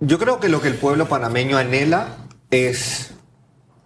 Yo creo que lo que el pueblo panameño anhela es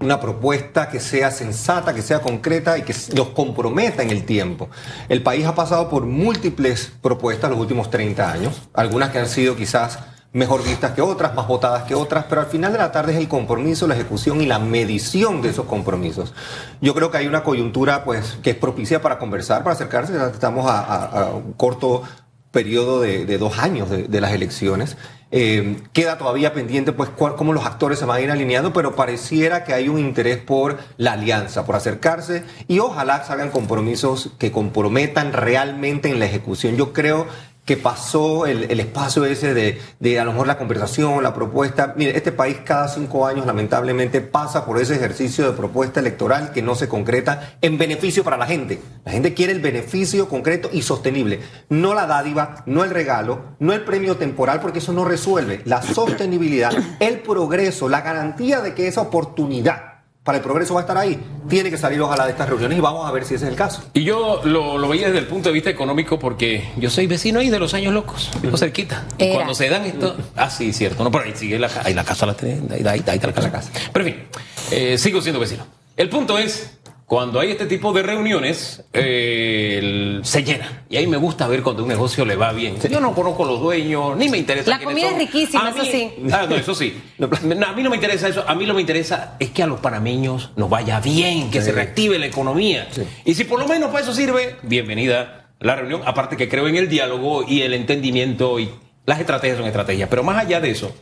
una propuesta que sea sensata, que sea concreta y que los comprometa en el tiempo. El país ha pasado por múltiples propuestas los últimos 30 años, algunas que han sido quizás mejor vistas que otras, más votadas que otras, pero al final de la tarde es el compromiso, la ejecución y la medición de esos compromisos. Yo creo que hay una coyuntura pues que es propicia para conversar, para acercarse, estamos a, un corto periodo de, dos años de las elecciones eh, queda todavía pendiente pues cómo los actores se van a ir alineando, pero pareciera que hay un interés por la alianza, por acercarse y ojalá salgan compromisos que comprometan realmente en la ejecución. Yo creo que pasó el, espacio ese de, de, a lo mejor la conversación, la propuesta. Mire, este país cada cinco años lamentablemente pasa por ese ejercicio de propuesta electoral que no se concreta en beneficio para la gente. La gente quiere el beneficio concreto y sostenible, no la dádiva, no el regalo, no el premio temporal, porque eso no resuelve. La sostenibilidad, el progreso, la garantía de que esa oportunidad para el progreso va a estar ahí. Tiene que salir ojalá de estas reuniones y vamos a ver si ese es el caso. Y yo lo, veía desde el punto de vista económico porque yo soy vecino ahí de los años locos, vivo cerquita. Cuando se dan esto, ah sí, cierto, no, por ahí sigue la, ahí la casa, la, ahí, ahí, ahí, ahí está la casa. Pero en fin, eh, sigo siendo vecino. El punto es cuando hay este tipo de reuniones, eh, se llena. Y ahí me gusta ver cuando un negocio le va bien. Yo no conozco los dueños, ni me interesa. La comida es riquísima, eso sí. Ah, no, eso sí. a mí no me interesa eso. A mí lo que me interesa es que a los panameños nos vaya bien, que se reactive la economía. Y si por lo menos para eso sirve, bienvenida la reunión. Aparte que creo en el diálogo y el entendimiento y las estrategias son estrategias. Pero más allá de eso,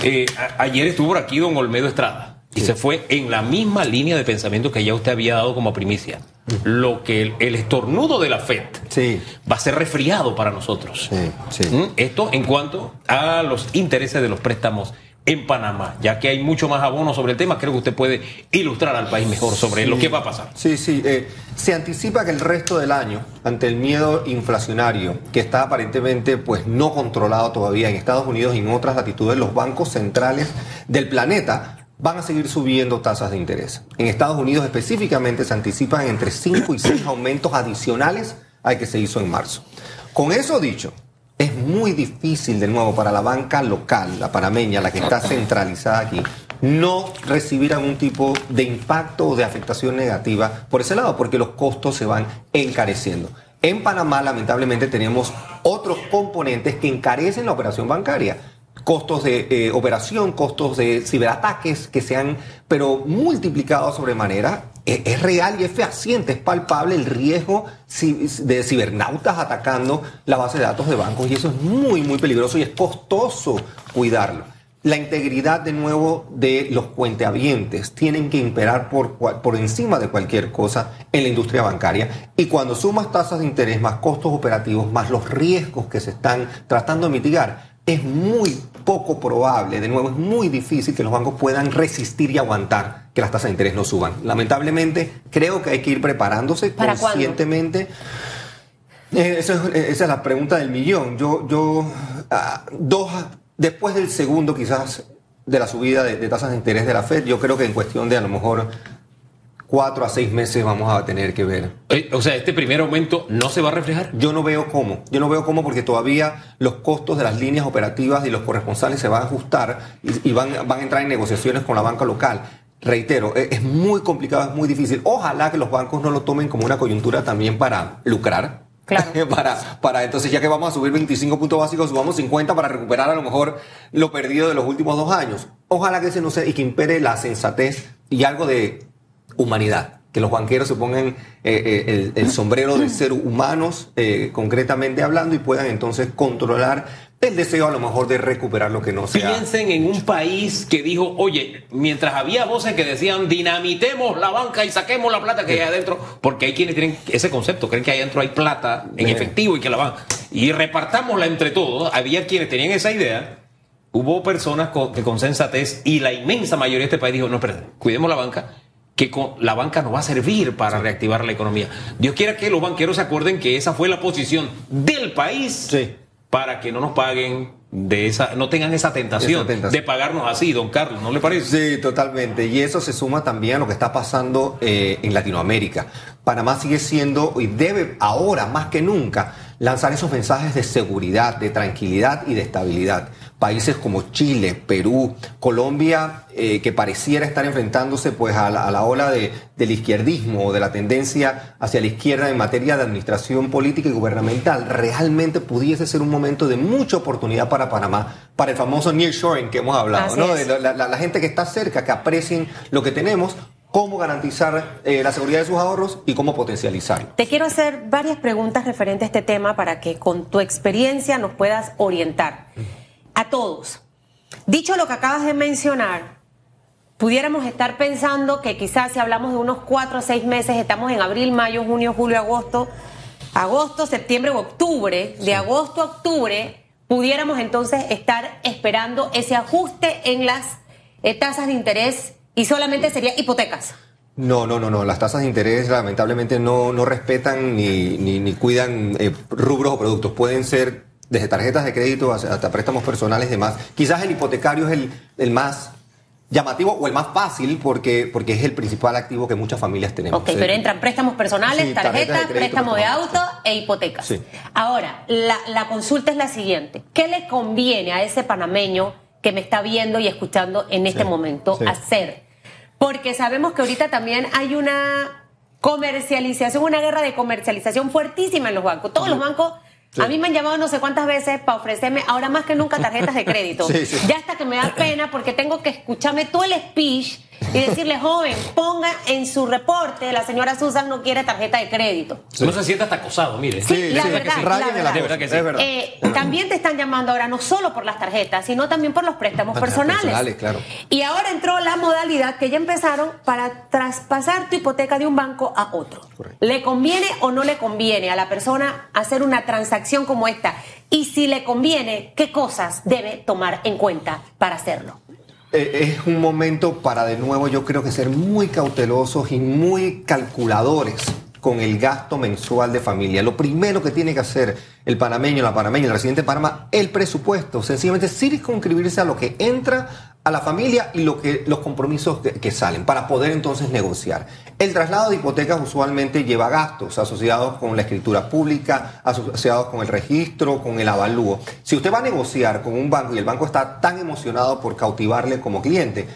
eh, ayer estuvo por aquí don Olmedo Estrada. Y se fue en la misma línea de pensamiento que ya usted había dado como primicia. Lo que el, estornudo de la FED va a ser resfriado para nosotros. ¿Mm? Esto en cuanto a los intereses de los préstamos en Panamá, ya que hay mucho más abono sobre el tema, creo que usted puede ilustrar al país mejor sobre lo que va a pasar. Sí, sí. Eh, se anticipa que el resto del año, ante el miedo inflacionario que está aparentemente pues no controlado todavía en Estados Unidos y en otras latitudes, los bancos centrales del planeta van a seguir subiendo tasas de interés. En Estados Unidos específicamente se anticipan entre 5 y 6 aumentos adicionales al que se hizo en marzo. Con eso dicho, es muy difícil de nuevo para la banca local, la panameña, la que está centralizada aquí, no recibir algún tipo de impacto o de afectación negativa por ese lado, porque los costos se van encareciendo. En Panamá, lamentablemente, tenemos otros componentes que encarecen la operación bancaria costos de eh, operación, costos de ciberataques que se han, pero multiplicado sobremanera. Es, es, real y es fehaciente, es palpable el riesgo de cibernautas atacando la base de datos de bancos y eso es muy, muy peligroso y es costoso cuidarlo. La integridad de nuevo de los puenteavientes tienen que imperar por, por encima de cualquier cosa en la industria bancaria y cuando sumas tasas de interés más costos operativos más los riesgos que se están tratando de mitigar, es muy poco probable, de nuevo, es muy difícil que los bancos puedan resistir y aguantar que las tasas de interés no suban. Lamentablemente, creo que hay que ir preparándose conscientemente. Eh, esa, es, la pregunta del millón. Yo, yo, ah, dos, después del segundo quizás de la subida de, de tasas de interés de la Fed, yo creo que en cuestión de a lo mejor cuatro a seis meses vamos a tener que ver. O sea, este primer aumento no se va a reflejar. Yo no veo cómo. Yo no veo cómo porque todavía los costos de las líneas operativas y los corresponsales se van a ajustar y, van, van a entrar en negociaciones con la banca local. Reitero, e, es muy complicado, es muy difícil. Ojalá que los bancos no lo tomen como una coyuntura también para lucrar, Claro. para, para entonces, ya que vamos a subir 25 puntos básicos, subamos 50 para recuperar a lo mejor lo perdido de los últimos dos años. Ojalá que se no sea y que impere la sensatez y algo de humanidad. Que los banqueros se pongan eh, eh, el, sombrero de ser humanos, eh, concretamente hablando, y puedan entonces controlar el deseo a lo mejor de recuperar lo que no sea. Piensen en un país que dijo, oye, mientras había voces que decían dinamitemos la banca y saquemos la plata que hay adentro, porque hay quienes tienen ese concepto, creen que ahí adentro hay plata en efectivo y que la van, y repartámosla entre todos, había quienes tenían esa idea, hubo personas que con sensatez y la inmensa mayoría de este país dijo, no, espérate, cuidemos la banca que la banca no va a servir para reactivar la economía. Dios quiera que los banqueros se acuerden que esa fue la posición del país para que no nos paguen de esa, no tengan esa tentación, Esa tentación. de pagarnos así, don Carlos, ¿no le parece? Sí, totalmente. Y eso se suma también a lo que está pasando eh, en Latinoamérica. Panamá sigue siendo y debe ahora más que nunca lanzar esos mensajes de seguridad, de tranquilidad y de estabilidad. Países como Chile, Perú, Colombia, eh, que pareciera estar enfrentándose pues a la, a la ola de, del izquierdismo o de la tendencia hacia la izquierda en materia de administración política y gubernamental, realmente pudiese ser un momento de mucha oportunidad para Panamá, para el famoso nearshoring que hemos hablado, Así ¿no? es. De la, la- la gente que está cerca, que aprecien lo que tenemos, cómo garantizar eh, la seguridad de sus ahorros y cómo potencializarlo. Te quiero hacer varias preguntas referentes a este tema para que con tu experiencia nos puedas orientar. A todos. Dicho lo que acabas de mencionar, pudiéramos estar pensando que quizás si hablamos de unos cuatro o seis meses, estamos en abril, mayo, junio, julio, agosto, agosto, septiembre o octubre, de agosto a octubre, pudiéramos entonces estar esperando ese ajuste en las eh, tasas de interés y solamente sería hipotecas. No, no, no, no. Las tasas de interés lamentablemente no, no respetan ni, ni, ni cuidan eh, rubros o productos. Pueden ser desde tarjetas de crédito hasta préstamos personales y demás. Quizás el hipotecario es el, el más llamativo o el más fácil porque, porque es el principal activo que muchas familias tenemos. Ok, pero entran préstamos personales, Sí, tarjetas de tarjetas, crédito, préstamo de auto e hipotecas. Sí. Ahora, la, la consulta es la siguiente. ¿Qué le conviene a ese panameño que me está viendo y escuchando en este momento hacer? Porque sabemos que ahorita también hay una comercialización, una guerra de comercialización fuertísima en los bancos. Todos los bancos... Sí. A mí me han llamado no sé cuántas veces para ofrecerme, ahora más que nunca, tarjetas de crédito. Sí, sí. Ya hasta que me da pena porque tengo que escucharme todo el speech y decirle, joven, ponga en su reporte, la señora Susan no quiere tarjeta de crédito. No se sienta hasta acosado, mire. Sí, la sí, verdad, la verdad. Verdad que sí. Es verdad. Eh, también te están llamando ahora no solo por las tarjetas, sino también por los préstamos Préstamos personales. personales, claro. Y ahora entró la modalidad que ya empezaron para traspasar tu hipoteca de un banco a otro. Correcto. ¿Le conviene o no le conviene a la persona hacer una transacción como esta? Y si le conviene, ¿qué cosas debe tomar en cuenta para hacerlo? Eh, es un momento para de nuevo yo creo que ser muy cautelosos y muy calculadores con el gasto mensual de familia. Lo primero que tiene que hacer el panameño, la panameña, el residente de Panamá, el presupuesto. Sencillamente circunscribirse a lo que entra a la familia y lo que, los compromisos que, que salen para poder entonces negociar. El traslado de hipotecas usualmente lleva gastos asociados con la escritura pública, asociados con el registro, con el avalúo. Si usted va a negociar con un banco y el banco está tan emocionado por cautivarle como cliente,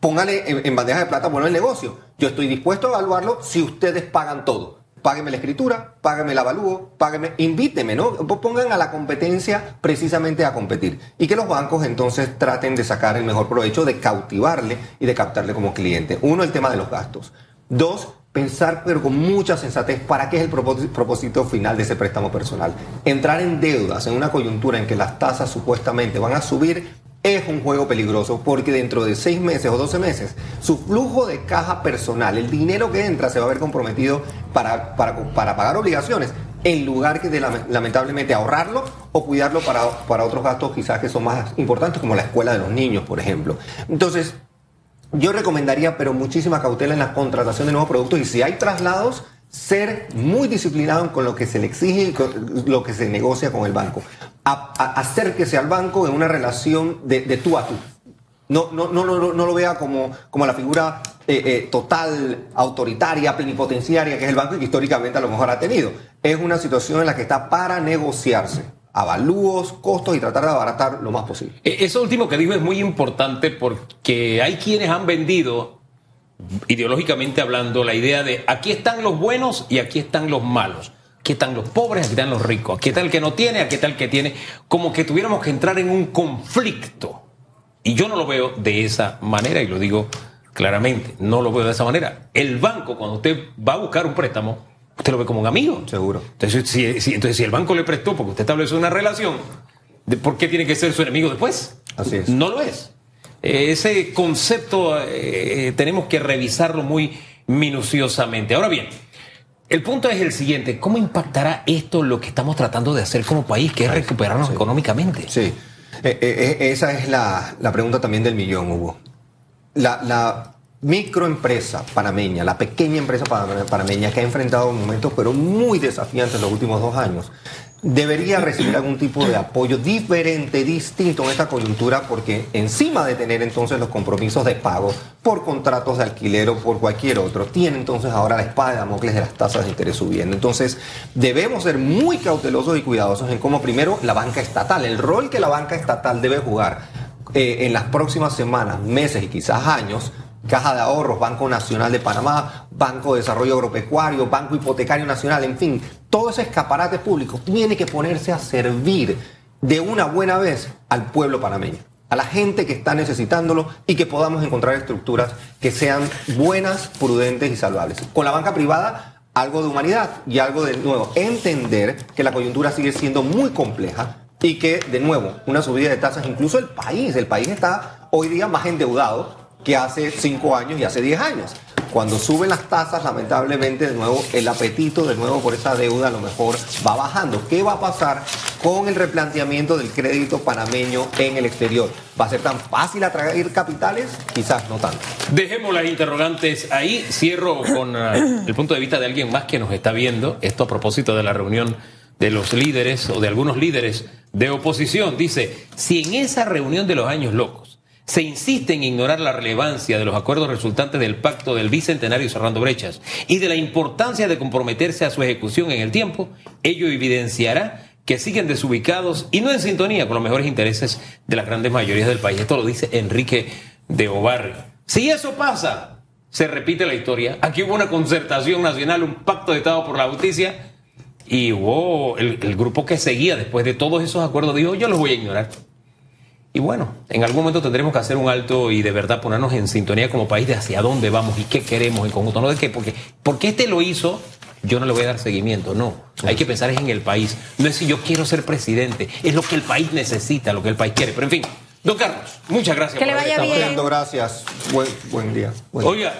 póngale en, bandeja de plata, bueno, el negocio. Yo estoy dispuesto a evaluarlo si ustedes pagan todo. Págueme la escritura, págueme el avalúo, págueme, invíteme, ¿no? Pongan a la competencia precisamente a competir. Y que los bancos entonces traten de sacar el mejor provecho de cautivarle y de captarle como cliente. Uno, el tema de los gastos. Dos, pensar pero con mucha sensatez para qué es el propósito, final de ese préstamo personal. Entrar en deudas en una coyuntura en que las tasas supuestamente van a subir es un juego peligroso porque dentro de seis meses o 12 meses su flujo de caja personal, el dinero que entra se va a ver comprometido para, para, para pagar obligaciones en lugar que de lame- lamentablemente ahorrarlo o cuidarlo para, para otros gastos quizás que son más importantes como la escuela de los niños, por ejemplo. Entonces, yo recomendaría, pero muchísima cautela en la contratación de nuevos productos y si hay traslados, ser muy disciplinado con lo que se le exige y con lo que se negocia con el banco. Acérquese al banco en una relación de, de tú a tú. No, no, no, no, no lo vea como, como la figura eh, eh, total, autoritaria, plenipotenciaria que es el banco y que históricamente a lo mejor ha tenido. Es una situación en la que está para negociarse. Avalúos, costos y tratar de abaratar lo más posible. Eh, Eso último que dijo es muy importante porque hay quienes han vendido, ideológicamente hablando, la idea de aquí están los buenos y aquí están los malos. Aquí están los pobres, aquí están los ricos. Aquí está el que no tiene, aquí está el que tiene. Como que tuviéramos que entrar en un conflicto. Y yo no lo veo de esa manera y lo digo claramente. No lo veo de esa manera. El banco, cuando usted va a buscar un préstamo, usted lo ve como un amigo. Seguro. Entonces, si, si- entonces, si el banco le prestó porque usted estableció una relación, ¿de ¿por qué tiene que ser su enemigo después? Así es. No lo es. Eh, Ese concepto eh, tenemos que revisarlo muy minuciosamente. Ahora bien, el punto es el siguiente. ¿Cómo impactará esto lo que estamos tratando de hacer como país, que es recuperarnos económicamente? Sí, eh, esa es la, la pregunta también del millón, Hugo. La, la microempresa panameña, la pequeña empresa pana- panameña que ha enfrentado momentos pero muy desafiantes en los últimos dos años, debería recibir algún tipo de apoyo diferente, distinto en esta coyuntura, porque encima de tener entonces los compromisos de pago por contratos de alquiler o por cualquier otro, tiene entonces ahora la espada de Damocles de las tasas de interés subiendo. Entonces, debemos ser muy cautelosos y cuidadosos en cómo primero la banca estatal, el rol que la banca estatal debe jugar eh, en las próximas semanas, meses y quizás años, Caja de Ahorros, Banco Nacional de Panamá, Banco de Desarrollo Agropecuario, Banco Hipotecario Nacional, en fin, todo ese escaparate público tiene que ponerse a servir de una buena vez al pueblo panameño, a la gente que está necesitándolo y que podamos encontrar estructuras que sean buenas, prudentes y salvables. Con la banca privada, algo de humanidad y algo de nuevo, entender que la coyuntura sigue siendo muy compleja y que, de nuevo, una subida de tasas, incluso el país, el país está hoy día más endeudado que hace cinco años y hace 10 años. Cuando suben las tasas, lamentablemente, de nuevo, el apetito de nuevo por esa deuda a lo mejor va bajando. ¿Qué va a pasar con el replanteamiento del crédito panameño en el exterior? ¿Va a ser tan fácil atraer capitales? Quizás no tanto. Dejemos las interrogantes ahí. Cierro con uh, el punto de vista de alguien más que nos está viendo. Esto a propósito de la reunión de los líderes o de algunos líderes de oposición. Dice, si en esa reunión de los años locos se insiste en ignorar la relevancia de los acuerdos resultantes del pacto del bicentenario cerrando brechas y de la importancia de comprometerse a su ejecución en el tiempo, ello evidenciará que siguen desubicados y no en sintonía con los mejores intereses de las grandes mayorías del país. Esto lo dice Enrique de Obarrio. Si eso pasa, se repite la historia. Aquí hubo una concertación nacional, un pacto de Estado por la justicia y el grupo que seguía después de todos esos acuerdos dijo yo los voy a ignorar. Y bueno, en algún momento tendremos que hacer un alto y de verdad ponernos en sintonía como país de hacia dónde vamos y qué queremos en conjunto. No de qué, porque, porque este lo hizo, yo no le voy a dar seguimiento. No, hay que pensar en el país. No es si yo quiero ser presidente, es lo que el país necesita, lo que el país quiere. Pero en fin, don Carlos, muchas gracias. Que le vaya bien. Gracias. Buen, buen día. Buen día. Oiga.